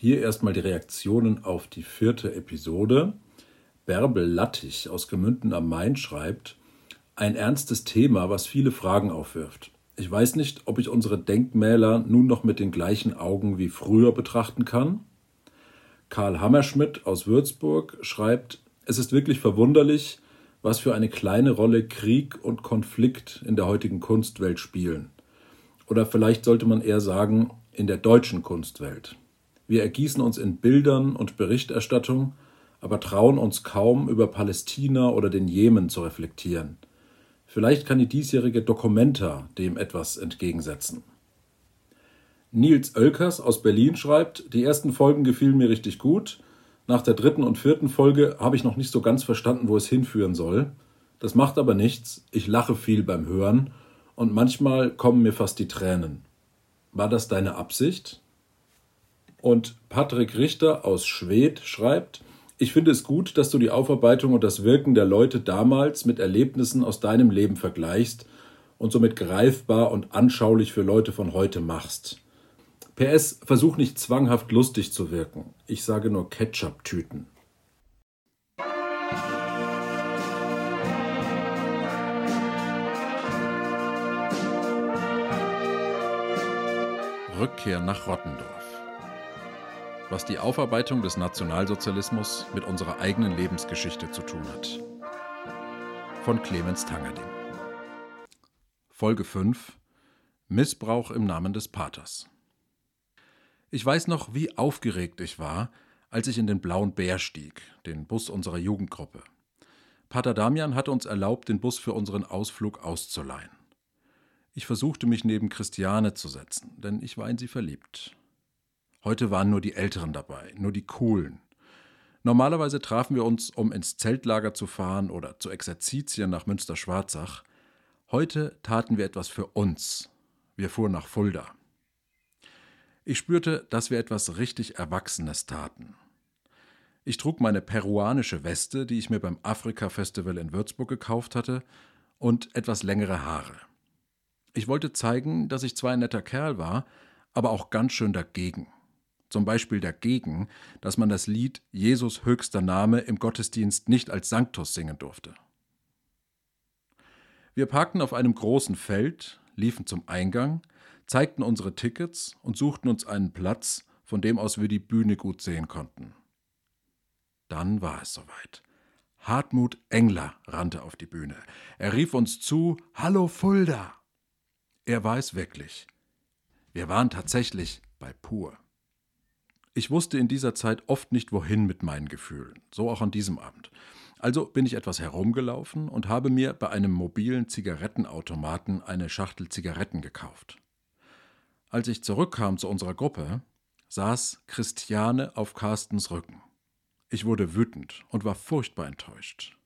Hier erstmal die Reaktionen auf die vierte Episode. Bärbel Lattich aus Gemünden am Main schreibt, ein ernstes Thema, was viele Fragen aufwirft. Ich weiß nicht, ob ich unsere Denkmäler nun noch mit den gleichen Augen wie früher betrachten kann. Karl Hammerschmidt aus Würzburg schreibt, es ist wirklich verwunderlich, was für eine kleine Rolle Krieg und Konflikt in der heutigen Kunstwelt spielen. Oder vielleicht sollte man eher sagen, in der deutschen Kunstwelt. Wir ergießen uns in Bildern und Berichterstattung, aber trauen uns kaum über Palästina oder den Jemen zu reflektieren. Vielleicht kann die diesjährige Documenta dem etwas entgegensetzen. Nils Oelkers aus Berlin schreibt, die ersten Folgen gefielen mir richtig gut. Nach der dritten und vierten Folge habe ich noch nicht so ganz verstanden, wo es hinführen soll. Das macht aber nichts. Ich lache viel beim Hören und manchmal kommen mir fast die Tränen. War das deine Absicht? Und Patrick Richter aus Schwedt schreibt, ich finde es gut, dass du die Aufarbeitung und das Wirken der Leute damals mit Erlebnissen aus deinem Leben vergleichst und somit greifbar und anschaulich für Leute von heute machst. PS, versuch nicht zwanghaft lustig zu wirken. Ich sage nur Ketchup-Tüten. Rückkehr nach Rottendorf was die Aufarbeitung des Nationalsozialismus mit unserer eigenen Lebensgeschichte zu tun hat. Von Clemens Tangerding. Folge 5 Missbrauch im Namen des Paters. Ich weiß noch, wie aufgeregt ich war, als ich in den Blauen Bär stieg, den Bus unserer Jugendgruppe. Pater Damian hatte uns erlaubt, den Bus für unseren Ausflug auszuleihen. Ich versuchte mich neben Christiane zu setzen, denn ich war in sie verliebt. Heute waren nur die Älteren dabei, nur die Coolen. Normalerweise trafen wir uns, um ins Zeltlager zu fahren oder zu Exerzitien nach Münster-Schwarzach. Heute taten wir etwas für uns. Wir fuhren nach Fulda. Ich spürte, dass wir etwas richtig Erwachsenes taten. Ich trug meine peruanische Weste, die ich mir beim Afrika-Festival in Würzburg gekauft hatte, und etwas längere Haare. Ich wollte zeigen, dass ich zwar ein netter Kerl war, aber auch ganz schön dagegen zum Beispiel dagegen, dass man das Lied Jesus höchster Name im Gottesdienst nicht als Sanctus singen durfte. Wir parkten auf einem großen Feld, liefen zum Eingang, zeigten unsere Tickets und suchten uns einen Platz, von dem aus wir die Bühne gut sehen konnten. Dann war es soweit. Hartmut Engler rannte auf die Bühne. Er rief uns zu: Hallo Fulda! Er war es wirklich. Wir waren tatsächlich bei Pur. Ich wusste in dieser Zeit oft nicht, wohin mit meinen Gefühlen, so auch an diesem Abend. Also bin ich etwas herumgelaufen und habe mir bei einem mobilen Zigarettenautomaten eine Schachtel Zigaretten gekauft. Als ich zurückkam zu unserer Gruppe, saß Christiane auf Carstens Rücken. Ich wurde wütend und war furchtbar enttäuscht.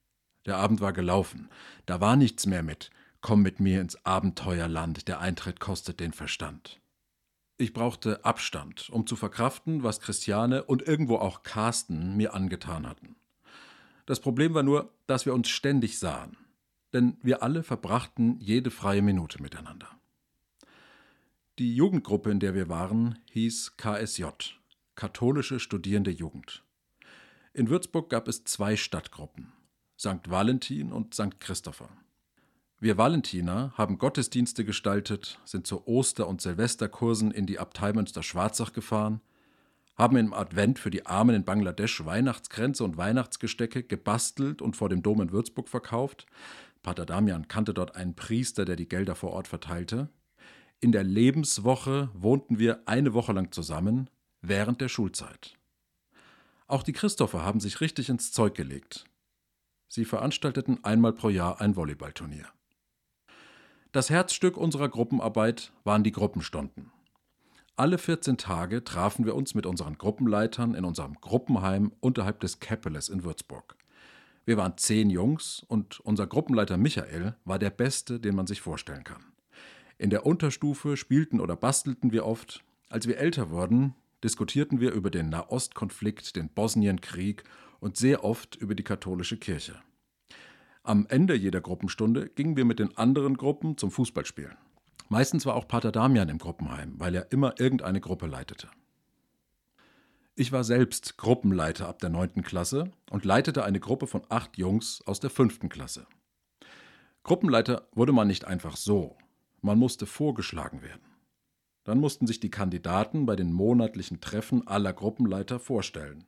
Der Abend war gelaufen, da war nichts mehr mit Komm mit mir ins Abenteuerland, der Eintritt kostet den Verstand. Ich brauchte Abstand, um zu verkraften, was Christiane und irgendwo auch Carsten mir angetan hatten. Das Problem war nur, dass wir uns ständig sahen, denn wir alle verbrachten jede freie Minute miteinander. Die Jugendgruppe, in der wir waren, hieß KSJ, Katholische Studierende Jugend. In Würzburg gab es zwei Stadtgruppen, St. Valentin und St. Christopher. Wir Valentiner haben Gottesdienste gestaltet, sind zu Oster- und Silvesterkursen in die Abtei Münster-Schwarzach gefahren, haben im Advent für die Armen in Bangladesch Weihnachtskränze und Weihnachtsgestecke gebastelt und vor dem Dom in Würzburg verkauft. Pater Damian kannte dort einen Priester, der die Gelder vor Ort verteilte. In der Lebenswoche wohnten wir eine Woche lang zusammen, während der Schulzeit. Auch die Christopher haben sich richtig ins Zeug gelegt. Sie veranstalteten einmal pro Jahr ein Volleyballturnier. Das Herzstück unserer Gruppenarbeit waren die Gruppenstunden. Alle 14 Tage trafen wir uns mit unseren Gruppenleitern in unserem Gruppenheim unterhalb des Käppeles in Würzburg. Wir waren zehn Jungs und unser Gruppenleiter Michael war der Beste, den man sich vorstellen kann. In der Unterstufe spielten oder bastelten wir oft. Als wir älter wurden, diskutierten wir über den Nahostkonflikt, den Bosnienkrieg und sehr oft über die katholische Kirche. Am Ende jeder Gruppenstunde gingen wir mit den anderen Gruppen zum Fußballspielen. Meistens war auch Pater Damian im Gruppenheim, weil er immer irgendeine Gruppe leitete. Ich war selbst Gruppenleiter ab der 9. Klasse und leitete eine Gruppe von acht Jungs aus der 5. Klasse. Gruppenleiter wurde man nicht einfach so, man musste vorgeschlagen werden. Dann mussten sich die Kandidaten bei den monatlichen Treffen aller Gruppenleiter vorstellen.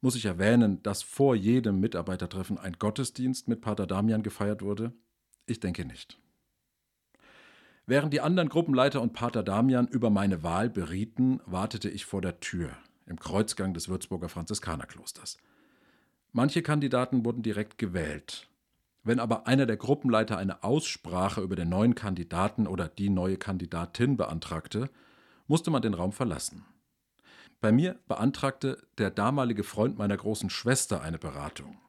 Muss ich erwähnen, dass vor jedem Mitarbeitertreffen ein Gottesdienst mit Pater Damian gefeiert wurde? Ich denke nicht. Während die anderen Gruppenleiter und Pater Damian über meine Wahl berieten, wartete ich vor der Tür im Kreuzgang des Würzburger Franziskanerklosters. Manche Kandidaten wurden direkt gewählt. Wenn aber einer der Gruppenleiter eine Aussprache über den neuen Kandidaten oder die neue Kandidatin beantragte, musste man den Raum verlassen. Bei mir beantragte der damalige Freund meiner großen Schwester eine Beratung.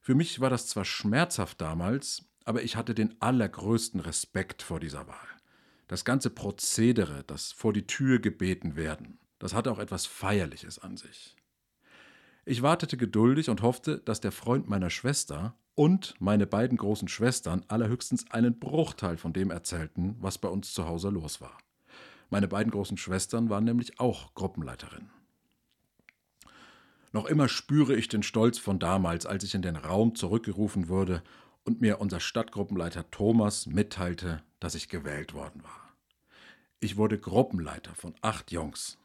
Für mich war das zwar schmerzhaft damals, aber ich hatte den allergrößten Respekt vor dieser Wahl. Das ganze Prozedere, das vor die Tür gebeten werden, das hatte auch etwas Feierliches an sich. Ich wartete geduldig und hoffte, dass der Freund meiner Schwester und meine beiden großen Schwestern allerhöchstens einen Bruchteil von dem erzählten, was bei uns zu Hause los war. Meine beiden großen Schwestern waren nämlich auch Gruppenleiterinnen. Noch immer spüre ich den Stolz von damals, als ich in den Raum zurückgerufen wurde und mir unser Stadtgruppenleiter Thomas mitteilte, dass ich gewählt worden war. Ich wurde Gruppenleiter von acht Jungs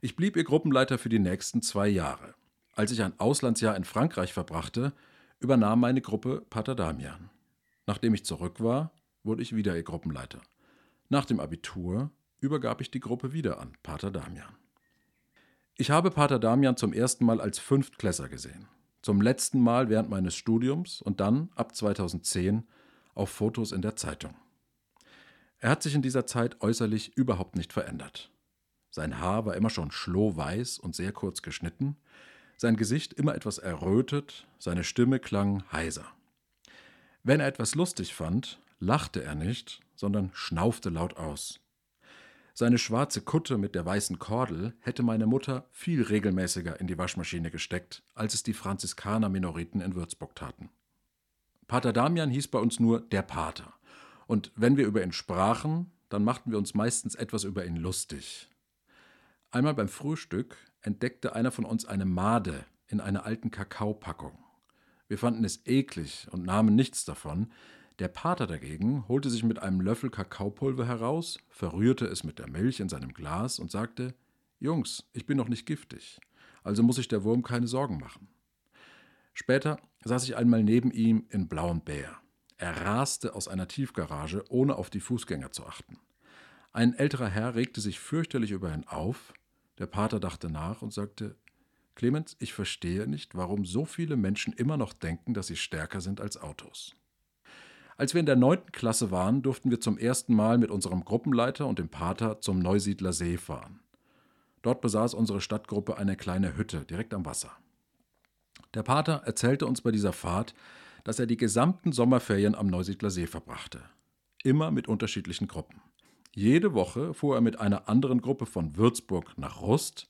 ich blieb ihr Gruppenleiter für die nächsten zwei Jahre. Als ich ein Auslandsjahr in Frankreich verbrachte, übernahm meine Gruppe Pater Damian. Nachdem ich zurück war, wurde ich wieder ihr Gruppenleiter. Nach dem Abitur übergab ich die Gruppe wieder an Pater Damian. Ich habe Pater Damian zum ersten Mal als Fünftklässer gesehen, zum letzten Mal während meines Studiums und dann ab 2010 auf Fotos in der Zeitung. Er hat sich in dieser Zeit äußerlich überhaupt nicht verändert. Sein Haar war immer schon schlohweiß und sehr kurz geschnitten, sein Gesicht immer etwas errötet, seine Stimme klang heiser. Wenn er etwas lustig fand, lachte er nicht, sondern schnaufte laut aus. Seine schwarze Kutte mit der weißen Kordel hätte meine Mutter viel regelmäßiger in die Waschmaschine gesteckt, als es die Franziskaner-Minoriten in Würzburg taten. Pater Damian hieß bei uns nur der Pater. Und wenn wir über ihn sprachen, dann machten wir uns meistens etwas über ihn lustig. Einmal beim Frühstück entdeckte einer von uns eine Made in einer alten Kakaopackung. Wir fanden es eklig und nahmen nichts davon. Der Pater dagegen holte sich mit einem Löffel Kakaopulver heraus, verrührte es mit der Milch in seinem Glas und sagte: Jungs, ich bin noch nicht giftig, also muss sich der Wurm keine Sorgen machen. Später saß ich einmal neben ihm in Blauem Bär. Er raste aus einer Tiefgarage, ohne auf die Fußgänger zu achten. Ein älterer Herr regte sich fürchterlich über ihn auf. Der Pater dachte nach und sagte: Clemens, ich verstehe nicht, warum so viele Menschen immer noch denken, dass sie stärker sind als Autos. Als wir in der neunten Klasse waren, durften wir zum ersten Mal mit unserem Gruppenleiter und dem Pater zum Neusiedler See fahren. Dort besaß unsere Stadtgruppe eine kleine Hütte direkt am Wasser. Der Pater erzählte uns bei dieser Fahrt, dass er die gesamten Sommerferien am Neusiedler See verbrachte. Immer mit unterschiedlichen Gruppen. Jede Woche fuhr er mit einer anderen Gruppe von Würzburg nach Rust,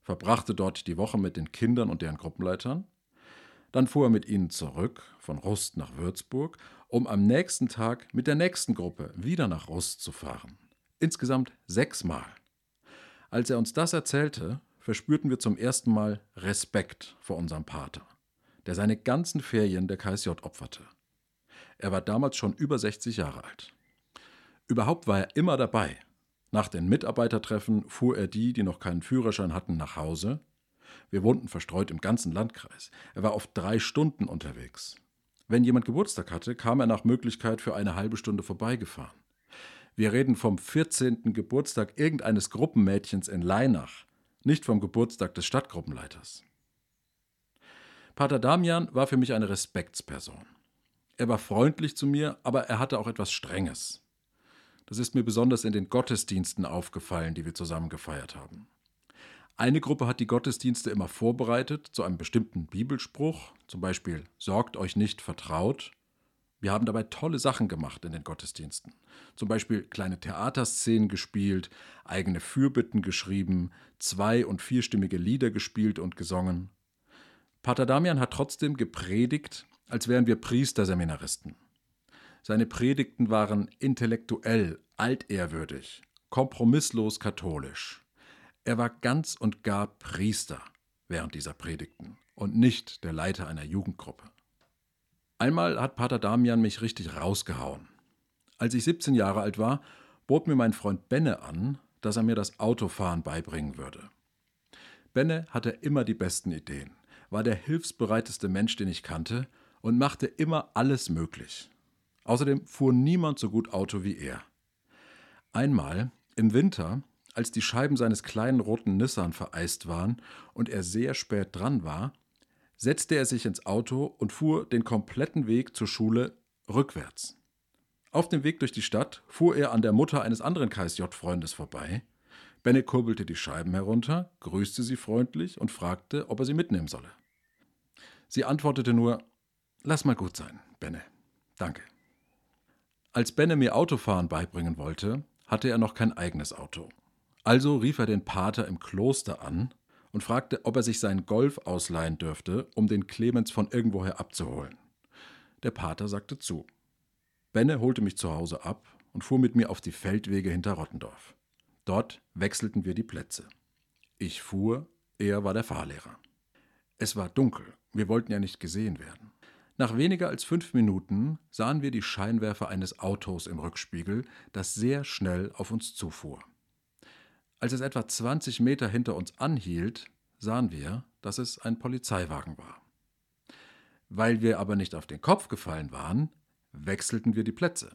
verbrachte dort die Woche mit den Kindern und deren Gruppenleitern. Dann fuhr er mit ihnen zurück von Rust nach Würzburg, um am nächsten Tag mit der nächsten Gruppe wieder nach Rust zu fahren. Insgesamt sechsmal. Als er uns das erzählte, verspürten wir zum ersten Mal Respekt vor unserem Pater, der seine ganzen Ferien der KSJ opferte. Er war damals schon über 60 Jahre alt. Überhaupt war er immer dabei. Nach den Mitarbeitertreffen fuhr er die, die noch keinen Führerschein hatten, nach Hause. Wir wohnten verstreut im ganzen Landkreis. Er war oft drei Stunden unterwegs. Wenn jemand Geburtstag hatte, kam er nach Möglichkeit für eine halbe Stunde vorbeigefahren. Wir reden vom 14. Geburtstag irgendeines Gruppenmädchens in Leinach, nicht vom Geburtstag des Stadtgruppenleiters. Pater Damian war für mich eine Respektsperson. Er war freundlich zu mir, aber er hatte auch etwas Strenges. Das ist mir besonders in den Gottesdiensten aufgefallen, die wir zusammen gefeiert haben. Eine Gruppe hat die Gottesdienste immer vorbereitet zu einem bestimmten Bibelspruch, zum Beispiel Sorgt euch nicht vertraut. Wir haben dabei tolle Sachen gemacht in den Gottesdiensten. Zum Beispiel kleine Theaterszenen gespielt, eigene Fürbitten geschrieben, zwei- und vierstimmige Lieder gespielt und gesungen. Pater Damian hat trotzdem gepredigt, als wären wir Priesterseminaristen. Seine Predigten waren intellektuell, altehrwürdig, kompromisslos katholisch. Er war ganz und gar Priester während dieser Predigten und nicht der Leiter einer Jugendgruppe. Einmal hat Pater Damian mich richtig rausgehauen. Als ich 17 Jahre alt war, bot mir mein Freund Benne an, dass er mir das Autofahren beibringen würde. Benne hatte immer die besten Ideen, war der hilfsbereiteste Mensch, den ich kannte und machte immer alles möglich. Außerdem fuhr niemand so gut Auto wie er. Einmal, im Winter, als die Scheiben seines kleinen roten Nissan vereist waren und er sehr spät dran war, setzte er sich ins Auto und fuhr den kompletten Weg zur Schule rückwärts. Auf dem Weg durch die Stadt fuhr er an der Mutter eines anderen KSJ-Freundes vorbei. Benne kurbelte die Scheiben herunter, grüßte sie freundlich und fragte, ob er sie mitnehmen solle. Sie antwortete nur: Lass mal gut sein, Benne. Danke. Als Benne mir Autofahren beibringen wollte, hatte er noch kein eigenes Auto. Also rief er den Pater im Kloster an und fragte, ob er sich seinen Golf ausleihen dürfte, um den Clemens von irgendwoher abzuholen. Der Pater sagte zu. Benne holte mich zu Hause ab und fuhr mit mir auf die Feldwege hinter Rottendorf. Dort wechselten wir die Plätze. Ich fuhr, er war der Fahrlehrer. Es war dunkel, wir wollten ja nicht gesehen werden. Nach weniger als fünf Minuten sahen wir die Scheinwerfer eines Autos im Rückspiegel, das sehr schnell auf uns zufuhr. Als es etwa 20 Meter hinter uns anhielt, sahen wir, dass es ein Polizeiwagen war. Weil wir aber nicht auf den Kopf gefallen waren, wechselten wir die Plätze.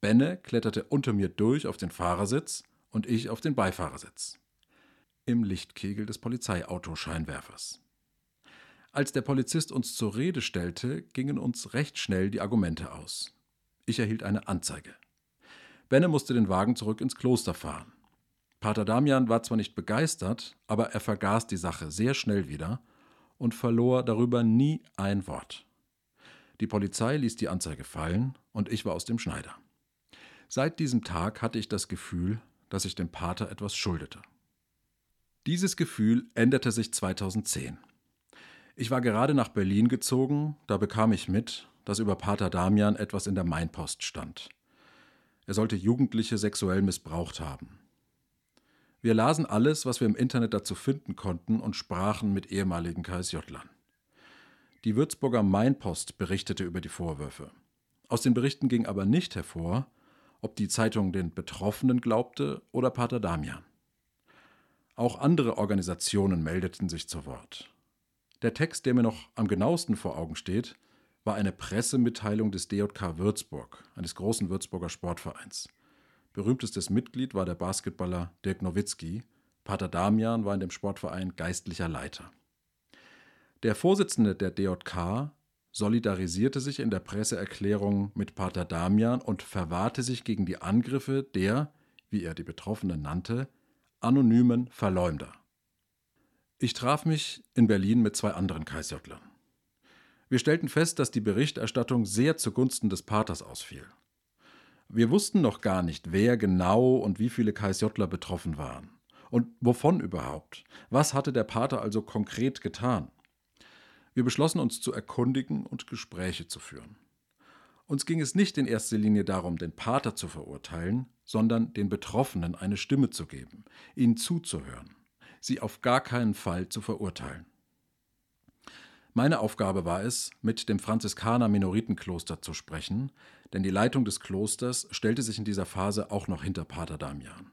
Benne kletterte unter mir durch auf den Fahrersitz und ich auf den Beifahrersitz. Im Lichtkegel des Polizeiautoscheinwerfers. Als der Polizist uns zur Rede stellte, gingen uns recht schnell die Argumente aus. Ich erhielt eine Anzeige. Benne musste den Wagen zurück ins Kloster fahren. Pater Damian war zwar nicht begeistert, aber er vergaß die Sache sehr schnell wieder und verlor darüber nie ein Wort. Die Polizei ließ die Anzeige fallen und ich war aus dem Schneider. Seit diesem Tag hatte ich das Gefühl, dass ich dem Pater etwas schuldete. Dieses Gefühl änderte sich 2010. Ich war gerade nach Berlin gezogen, da bekam ich mit, dass über Pater Damian etwas in der Mainpost stand. Er sollte Jugendliche sexuell missbraucht haben. Wir lasen alles, was wir im Internet dazu finden konnten und sprachen mit ehemaligen KSJ-Lern. Die Würzburger Mainpost berichtete über die Vorwürfe. Aus den Berichten ging aber nicht hervor, ob die Zeitung den Betroffenen glaubte oder Pater Damian. Auch andere Organisationen meldeten sich zu Wort. Der Text, der mir noch am genauesten vor Augen steht, war eine Pressemitteilung des DJK Würzburg, eines großen Würzburger Sportvereins. Berühmtestes Mitglied war der Basketballer Dirk Nowitzki. Pater Damian war in dem Sportverein geistlicher Leiter. Der Vorsitzende der DJK solidarisierte sich in der Presseerklärung mit Pater Damian und verwahrte sich gegen die Angriffe der, wie er die Betroffenen nannte, anonymen Verleumder. Ich traf mich in Berlin mit zwei anderen Kreisjottlern. Wir stellten fest, dass die Berichterstattung sehr zugunsten des Paters ausfiel. Wir wussten noch gar nicht, wer genau und wie viele KSJler betroffen waren. Und wovon überhaupt? Was hatte der Pater also konkret getan? Wir beschlossen uns zu erkundigen und Gespräche zu führen. Uns ging es nicht in erster Linie darum, den Pater zu verurteilen, sondern den Betroffenen eine Stimme zu geben, ihnen zuzuhören, sie auf gar keinen Fall zu verurteilen. Meine Aufgabe war es, mit dem Franziskaner Minoritenkloster zu sprechen, denn die Leitung des Klosters stellte sich in dieser Phase auch noch hinter Pater Damian.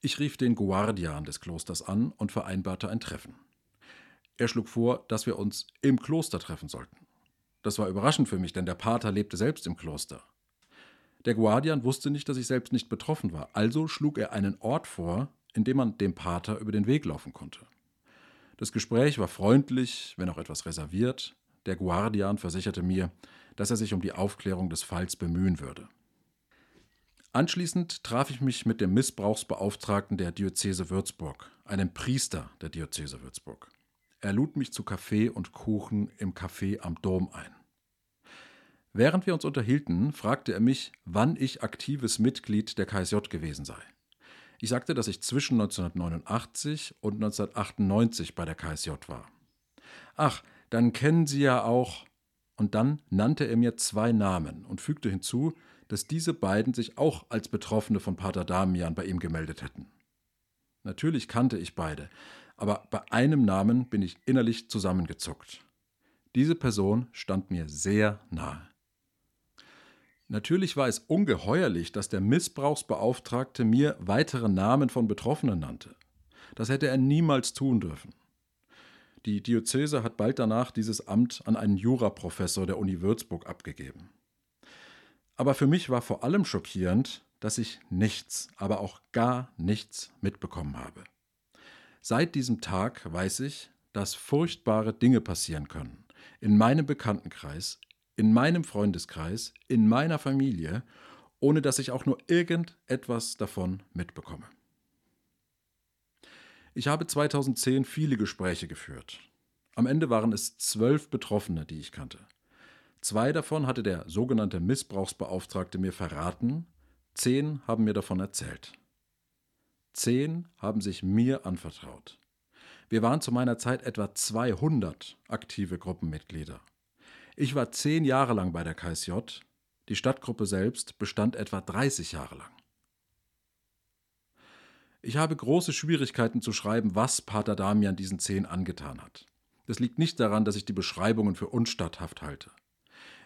Ich rief den Guardian des Klosters an und vereinbarte ein Treffen. Er schlug vor, dass wir uns im Kloster treffen sollten. Das war überraschend für mich, denn der Pater lebte selbst im Kloster. Der Guardian wusste nicht, dass ich selbst nicht betroffen war, also schlug er einen Ort vor, in dem man dem Pater über den Weg laufen konnte. Das Gespräch war freundlich, wenn auch etwas reserviert. Der Guardian versicherte mir, dass er sich um die Aufklärung des Falls bemühen würde. Anschließend traf ich mich mit dem Missbrauchsbeauftragten der Diözese Würzburg, einem Priester der Diözese Würzburg. Er lud mich zu Kaffee und Kuchen im Café am Dom ein. Während wir uns unterhielten, fragte er mich, wann ich aktives Mitglied der KSJ gewesen sei. Ich sagte, dass ich zwischen 1989 und 1998 bei der KSJ war. Ach, dann kennen Sie ja auch. Und dann nannte er mir zwei Namen und fügte hinzu, dass diese beiden sich auch als Betroffene von Pater Damian bei ihm gemeldet hätten. Natürlich kannte ich beide, aber bei einem Namen bin ich innerlich zusammengezuckt. Diese Person stand mir sehr nahe. Natürlich war es ungeheuerlich, dass der Missbrauchsbeauftragte mir weitere Namen von Betroffenen nannte. Das hätte er niemals tun dürfen. Die Diözese hat bald danach dieses Amt an einen Juraprofessor der Uni Würzburg abgegeben. Aber für mich war vor allem schockierend, dass ich nichts, aber auch gar nichts mitbekommen habe. Seit diesem Tag weiß ich, dass furchtbare Dinge passieren können. In meinem Bekanntenkreis, in meinem Freundeskreis, in meiner Familie, ohne dass ich auch nur irgendetwas davon mitbekomme. Ich habe 2010 viele Gespräche geführt. Am Ende waren es zwölf Betroffene, die ich kannte. Zwei davon hatte der sogenannte Missbrauchsbeauftragte mir verraten, zehn haben mir davon erzählt. Zehn haben sich mir anvertraut. Wir waren zu meiner Zeit etwa 200 aktive Gruppenmitglieder. Ich war zehn Jahre lang bei der KSJ, die Stadtgruppe selbst bestand etwa 30 Jahre lang. Ich habe große Schwierigkeiten zu schreiben, was Pater Damian diesen zehn angetan hat. Das liegt nicht daran, dass ich die Beschreibungen für unstatthaft halte.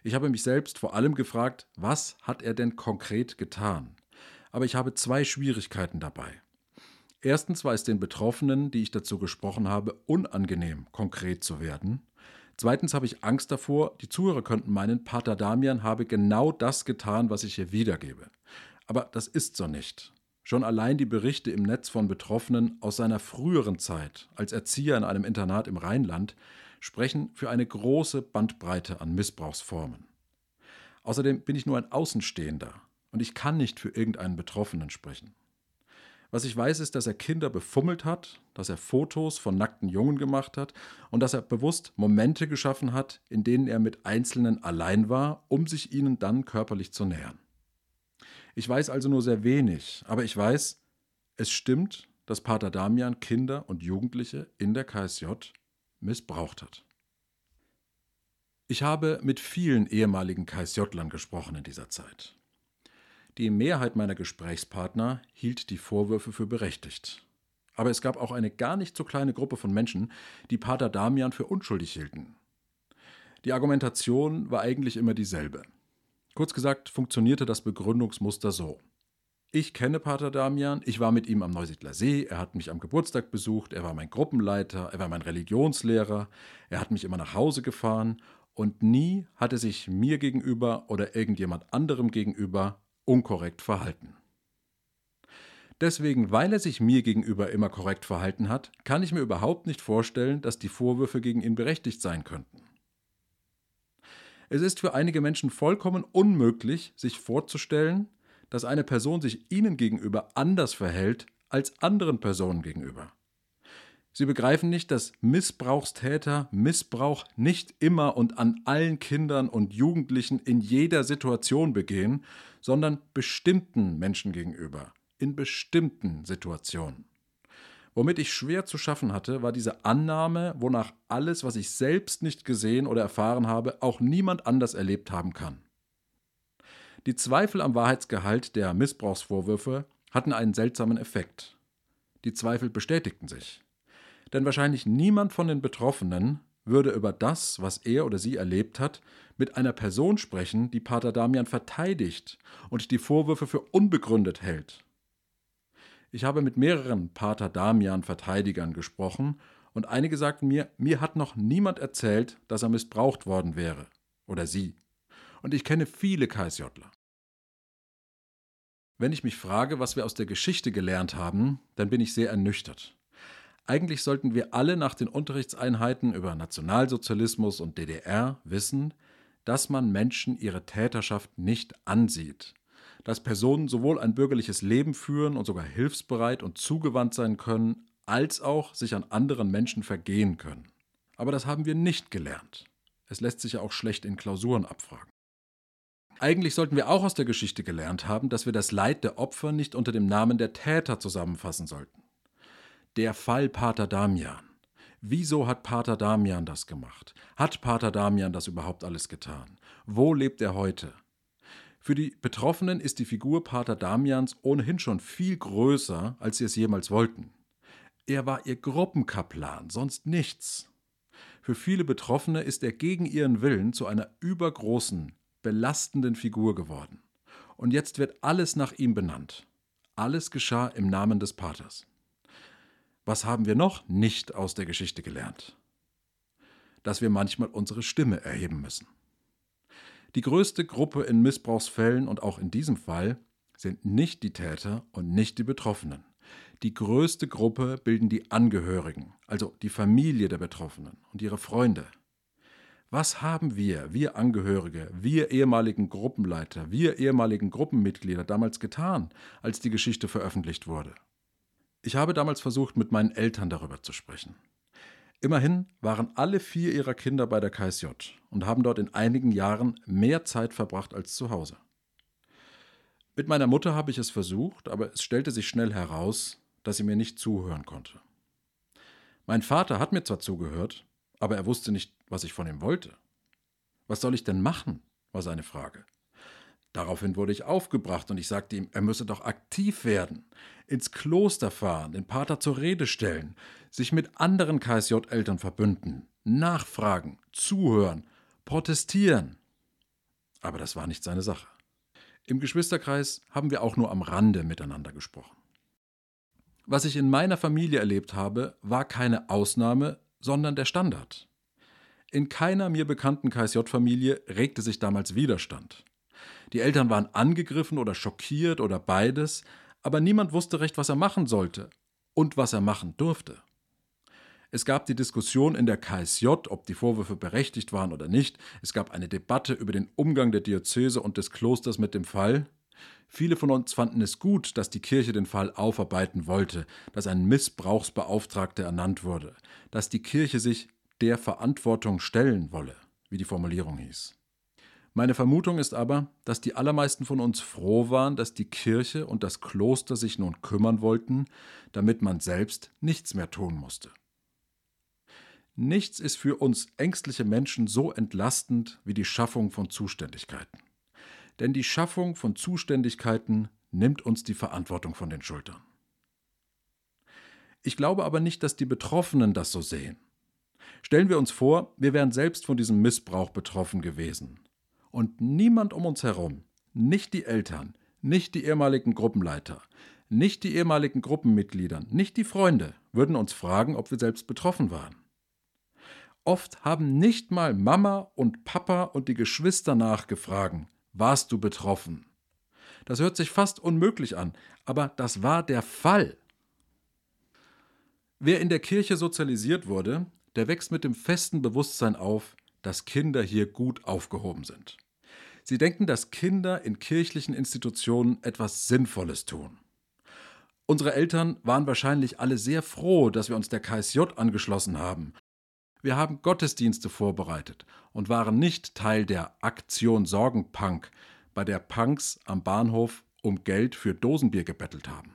Ich habe mich selbst vor allem gefragt, was hat er denn konkret getan? Aber ich habe zwei Schwierigkeiten dabei. Erstens war es den Betroffenen, die ich dazu gesprochen habe, unangenehm, konkret zu werden. Zweitens habe ich Angst davor, die Zuhörer könnten meinen, Pater Damian habe genau das getan, was ich hier wiedergebe. Aber das ist so nicht. Schon allein die Berichte im Netz von Betroffenen aus seiner früheren Zeit als Erzieher in einem Internat im Rheinland sprechen für eine große Bandbreite an Missbrauchsformen. Außerdem bin ich nur ein Außenstehender und ich kann nicht für irgendeinen Betroffenen sprechen. Was ich weiß, ist, dass er Kinder befummelt hat, dass er Fotos von nackten Jungen gemacht hat und dass er bewusst Momente geschaffen hat, in denen er mit Einzelnen allein war, um sich ihnen dann körperlich zu nähern. Ich weiß also nur sehr wenig, aber ich weiß, es stimmt, dass Pater Damian Kinder und Jugendliche in der KSJ missbraucht hat. Ich habe mit vielen ehemaligen KSJlern gesprochen in dieser Zeit. Die Mehrheit meiner Gesprächspartner hielt die Vorwürfe für berechtigt. Aber es gab auch eine gar nicht so kleine Gruppe von Menschen, die Pater Damian für unschuldig hielten. Die Argumentation war eigentlich immer dieselbe. Kurz gesagt funktionierte das Begründungsmuster so. Ich kenne Pater Damian, ich war mit ihm am Neusiedler See, er hat mich am Geburtstag besucht, er war mein Gruppenleiter, er war mein Religionslehrer, er hat mich immer nach Hause gefahren und nie hat er sich mir gegenüber oder irgendjemand anderem gegenüber unkorrekt verhalten. Deswegen, weil er sich mir gegenüber immer korrekt verhalten hat, kann ich mir überhaupt nicht vorstellen, dass die Vorwürfe gegen ihn berechtigt sein könnten. Es ist für einige Menschen vollkommen unmöglich, sich vorzustellen, dass eine Person sich ihnen gegenüber anders verhält als anderen Personen gegenüber. Sie begreifen nicht, dass Missbrauchstäter Missbrauch nicht immer und an allen Kindern und Jugendlichen in jeder Situation begehen, sondern bestimmten Menschen gegenüber, in bestimmten Situationen. Womit ich schwer zu schaffen hatte, war diese Annahme, wonach alles, was ich selbst nicht gesehen oder erfahren habe, auch niemand anders erlebt haben kann. Die Zweifel am Wahrheitsgehalt der Missbrauchsvorwürfe hatten einen seltsamen Effekt. Die Zweifel bestätigten sich. Denn wahrscheinlich niemand von den Betroffenen würde über das, was er oder sie erlebt hat, mit einer Person sprechen, die Pater Damian verteidigt und die Vorwürfe für unbegründet hält. Ich habe mit mehreren Pater Damian-Verteidigern gesprochen und einige sagten mir, mir hat noch niemand erzählt, dass er missbraucht worden wäre. Oder sie. Und ich kenne viele KSJler. Wenn ich mich frage, was wir aus der Geschichte gelernt haben, dann bin ich sehr ernüchtert. Eigentlich sollten wir alle nach den Unterrichtseinheiten über Nationalsozialismus und DDR wissen, dass man Menschen ihre Täterschaft nicht ansieht, dass Personen sowohl ein bürgerliches Leben führen und sogar hilfsbereit und zugewandt sein können, als auch sich an anderen Menschen vergehen können. Aber das haben wir nicht gelernt. Es lässt sich ja auch schlecht in Klausuren abfragen. Eigentlich sollten wir auch aus der Geschichte gelernt haben, dass wir das Leid der Opfer nicht unter dem Namen der Täter zusammenfassen sollten. Der Fall Pater Damian. Wieso hat Pater Damian das gemacht? Hat Pater Damian das überhaupt alles getan? Wo lebt er heute? Für die Betroffenen ist die Figur Pater Damians ohnehin schon viel größer, als sie es jemals wollten. Er war ihr Gruppenkaplan, sonst nichts. Für viele Betroffene ist er gegen ihren Willen zu einer übergroßen, belastenden Figur geworden. Und jetzt wird alles nach ihm benannt. Alles geschah im Namen des Paters. Was haben wir noch nicht aus der Geschichte gelernt? Dass wir manchmal unsere Stimme erheben müssen. Die größte Gruppe in Missbrauchsfällen und auch in diesem Fall sind nicht die Täter und nicht die Betroffenen. Die größte Gruppe bilden die Angehörigen, also die Familie der Betroffenen und ihre Freunde. Was haben wir, wir Angehörige, wir ehemaligen Gruppenleiter, wir ehemaligen Gruppenmitglieder damals getan, als die Geschichte veröffentlicht wurde? Ich habe damals versucht, mit meinen Eltern darüber zu sprechen. Immerhin waren alle vier ihrer Kinder bei der KSJ und haben dort in einigen Jahren mehr Zeit verbracht als zu Hause. Mit meiner Mutter habe ich es versucht, aber es stellte sich schnell heraus, dass sie mir nicht zuhören konnte. Mein Vater hat mir zwar zugehört, aber er wusste nicht, was ich von ihm wollte. Was soll ich denn machen? war seine Frage. Daraufhin wurde ich aufgebracht und ich sagte ihm, er müsse doch aktiv werden, ins Kloster fahren, den Pater zur Rede stellen, sich mit anderen KSJ-Eltern verbünden, nachfragen, zuhören, protestieren. Aber das war nicht seine Sache. Im Geschwisterkreis haben wir auch nur am Rande miteinander gesprochen. Was ich in meiner Familie erlebt habe, war keine Ausnahme, sondern der Standard. In keiner mir bekannten KSJ-Familie regte sich damals Widerstand. Die Eltern waren angegriffen oder schockiert oder beides, aber niemand wusste recht, was er machen sollte und was er machen durfte. Es gab die Diskussion in der KSJ, ob die Vorwürfe berechtigt waren oder nicht. Es gab eine Debatte über den Umgang der Diözese und des Klosters mit dem Fall. Viele von uns fanden es gut, dass die Kirche den Fall aufarbeiten wollte, dass ein Missbrauchsbeauftragter ernannt wurde, dass die Kirche sich der Verantwortung stellen wolle, wie die Formulierung hieß. Meine Vermutung ist aber, dass die allermeisten von uns froh waren, dass die Kirche und das Kloster sich nun kümmern wollten, damit man selbst nichts mehr tun musste. Nichts ist für uns ängstliche Menschen so entlastend wie die Schaffung von Zuständigkeiten. Denn die Schaffung von Zuständigkeiten nimmt uns die Verantwortung von den Schultern. Ich glaube aber nicht, dass die Betroffenen das so sehen. Stellen wir uns vor, wir wären selbst von diesem Missbrauch betroffen gewesen. Und niemand um uns herum, nicht die Eltern, nicht die ehemaligen Gruppenleiter, nicht die ehemaligen Gruppenmitglieder, nicht die Freunde, würden uns fragen, ob wir selbst betroffen waren. Oft haben nicht mal Mama und Papa und die Geschwister nachgefragt, warst du betroffen? Das hört sich fast unmöglich an, aber das war der Fall. Wer in der Kirche sozialisiert wurde, der wächst mit dem festen Bewusstsein auf, dass Kinder hier gut aufgehoben sind. Sie denken, dass Kinder in kirchlichen Institutionen etwas Sinnvolles tun. Unsere Eltern waren wahrscheinlich alle sehr froh, dass wir uns der KSJ angeschlossen haben. Wir haben Gottesdienste vorbereitet und waren nicht Teil der Aktion Sorgenpunk, bei der Punks am Bahnhof um Geld für Dosenbier gebettelt haben.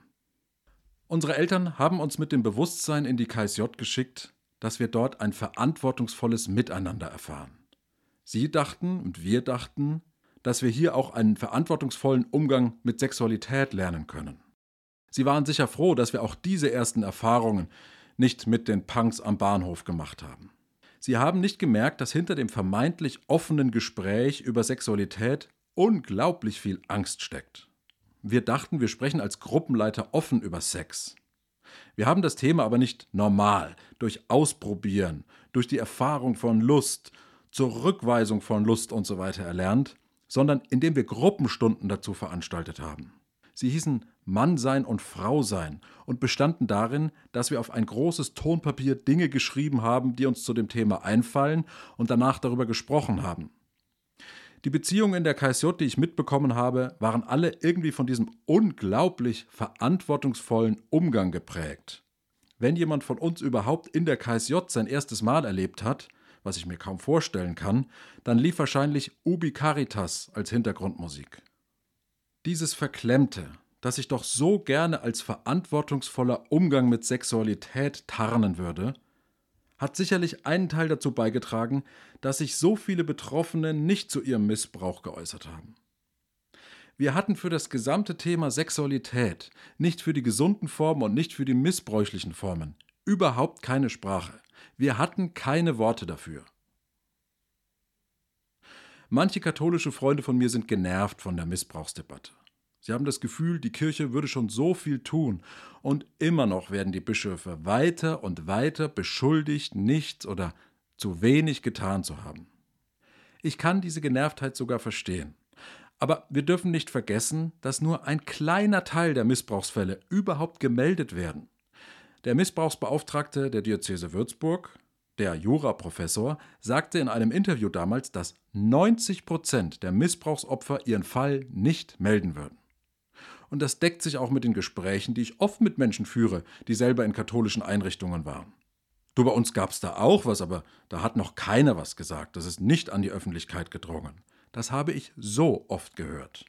Unsere Eltern haben uns mit dem Bewusstsein in die KSJ geschickt, dass wir dort ein verantwortungsvolles Miteinander erfahren. Sie dachten und wir dachten, dass wir hier auch einen verantwortungsvollen Umgang mit Sexualität lernen können. Sie waren sicher froh, dass wir auch diese ersten Erfahrungen nicht mit den Punks am Bahnhof gemacht haben. Sie haben nicht gemerkt, dass hinter dem vermeintlich offenen Gespräch über Sexualität unglaublich viel Angst steckt. Wir dachten, wir sprechen als Gruppenleiter offen über Sex. Wir haben das Thema aber nicht normal, durch Ausprobieren, durch die Erfahrung von Lust, zur Rückweisung von Lust und so weiter erlernt, sondern indem wir Gruppenstunden dazu veranstaltet haben. Sie hießen Mann sein und Frau sein und bestanden darin, dass wir auf ein großes Tonpapier Dinge geschrieben haben, die uns zu dem Thema einfallen und danach darüber gesprochen haben. Die Beziehungen in der KSJ, die ich mitbekommen habe, waren alle irgendwie von diesem unglaublich verantwortungsvollen Umgang geprägt. Wenn jemand von uns überhaupt in der KSJ sein erstes Mal erlebt hat, was ich mir kaum vorstellen kann, dann lief wahrscheinlich Ubi Caritas als Hintergrundmusik. Dieses Verklemmte, das ich doch so gerne als verantwortungsvoller Umgang mit Sexualität tarnen würde, hat sicherlich einen Teil dazu beigetragen, dass sich so viele Betroffene nicht zu ihrem Missbrauch geäußert haben. Wir hatten für das gesamte Thema Sexualität, nicht für die gesunden Formen und nicht für die missbräuchlichen Formen, überhaupt keine Sprache. Wir hatten keine Worte dafür. Manche katholische Freunde von mir sind genervt von der Missbrauchsdebatte. Sie haben das Gefühl, die Kirche würde schon so viel tun, und immer noch werden die Bischöfe weiter und weiter beschuldigt, nichts oder zu wenig getan zu haben. Ich kann diese Genervtheit sogar verstehen. Aber wir dürfen nicht vergessen, dass nur ein kleiner Teil der Missbrauchsfälle überhaupt gemeldet werden. Der Missbrauchsbeauftragte der Diözese Würzburg, der Juraprofessor, sagte in einem Interview damals, dass 90 Prozent der Missbrauchsopfer ihren Fall nicht melden würden. Und das deckt sich auch mit den Gesprächen, die ich oft mit Menschen führe, die selber in katholischen Einrichtungen waren. Du, bei uns gab es da auch was, aber da hat noch keiner was gesagt. Das ist nicht an die Öffentlichkeit gedrungen. Das habe ich so oft gehört.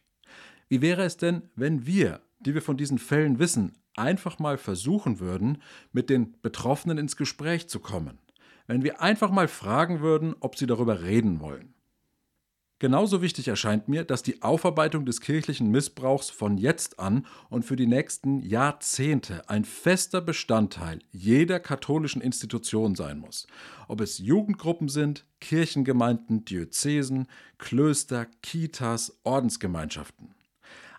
Wie wäre es denn, wenn wir, die wir von diesen Fällen wissen, einfach mal versuchen würden, mit den Betroffenen ins Gespräch zu kommen? Wenn wir einfach mal fragen würden, ob sie darüber reden wollen. Genauso wichtig erscheint mir, dass die Aufarbeitung des kirchlichen Missbrauchs von jetzt an und für die nächsten Jahrzehnte ein fester Bestandteil jeder katholischen Institution sein muss. Ob es Jugendgruppen sind, Kirchengemeinden, Diözesen, Klöster, Kitas, Ordensgemeinschaften.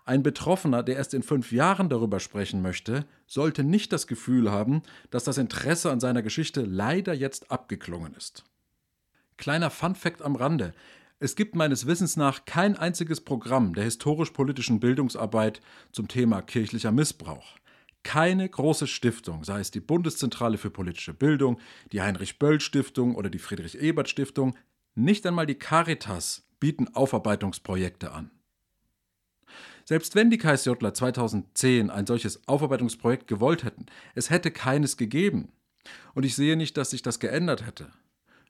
Ein Betroffener, der erst in fünf Jahren darüber sprechen möchte, sollte nicht das Gefühl haben, dass das Interesse an seiner Geschichte leider jetzt abgeklungen ist. Kleiner Funfact am Rande. Es gibt meines Wissens nach kein einziges Programm der historisch-politischen Bildungsarbeit zum Thema kirchlicher Missbrauch. Keine große Stiftung, sei es die Bundeszentrale für politische Bildung, die Heinrich-Böll-Stiftung oder die Friedrich-Ebert-Stiftung, nicht einmal die Caritas bieten Aufarbeitungsprojekte an. Selbst wenn die KSJler 2010 ein solches Aufarbeitungsprojekt gewollt hätten, es hätte keines gegeben. Und ich sehe nicht, dass sich das geändert hätte.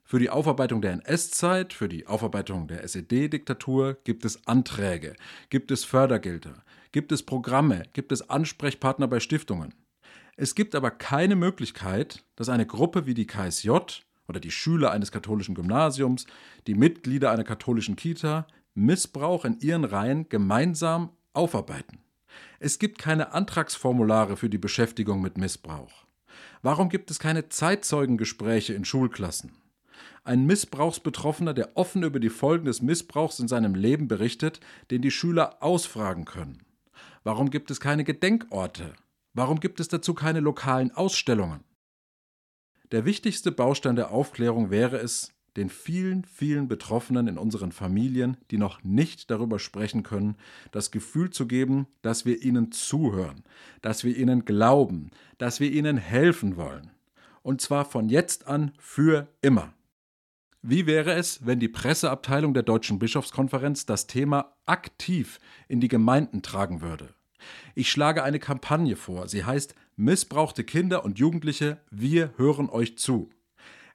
Für die Aufarbeitung der NS-Zeit, für die Aufarbeitung der SED-Diktatur gibt es Anträge, gibt es Fördergelder, gibt es Programme, gibt es Ansprechpartner bei Stiftungen. Es gibt aber keine Möglichkeit, dass eine Gruppe wie die KSJ oder die Schüler eines katholischen Gymnasiums, die Mitglieder einer katholischen Kita Missbrauch in ihren Reihen gemeinsam aufarbeiten. Es gibt keine Antragsformulare für die Beschäftigung mit Missbrauch. Warum gibt es keine Zeitzeugengespräche in Schulklassen? ein Missbrauchsbetroffener, der offen über die Folgen des Missbrauchs in seinem Leben berichtet, den die Schüler ausfragen können? Warum gibt es keine Gedenkorte? Warum gibt es dazu keine lokalen Ausstellungen? Der wichtigste Baustein der Aufklärung wäre es, den vielen, vielen Betroffenen in unseren Familien, die noch nicht darüber sprechen können, das Gefühl zu geben, dass wir ihnen zuhören, dass wir ihnen glauben, dass wir ihnen helfen wollen. Und zwar von jetzt an für immer. Wie wäre es, wenn die Presseabteilung der Deutschen Bischofskonferenz das Thema aktiv in die Gemeinden tragen würde? Ich schlage eine Kampagne vor. Sie heißt Missbrauchte Kinder und Jugendliche, wir hören euch zu.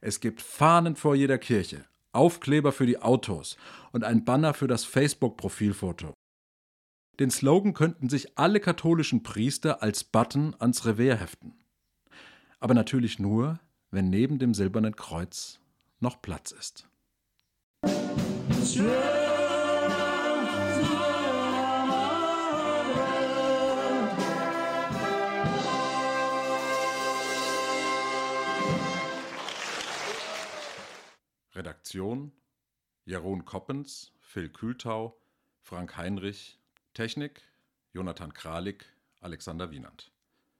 Es gibt Fahnen vor jeder Kirche, Aufkleber für die Autos und ein Banner für das Facebook-Profilfoto. Den Slogan könnten sich alle katholischen Priester als Button ans Revers heften. Aber natürlich nur, wenn neben dem silbernen Kreuz noch Platz ist. Redaktion Jeroen Koppens, Phil Kühltau, Frank Heinrich, Technik Jonathan Kralik, Alexander Wienand.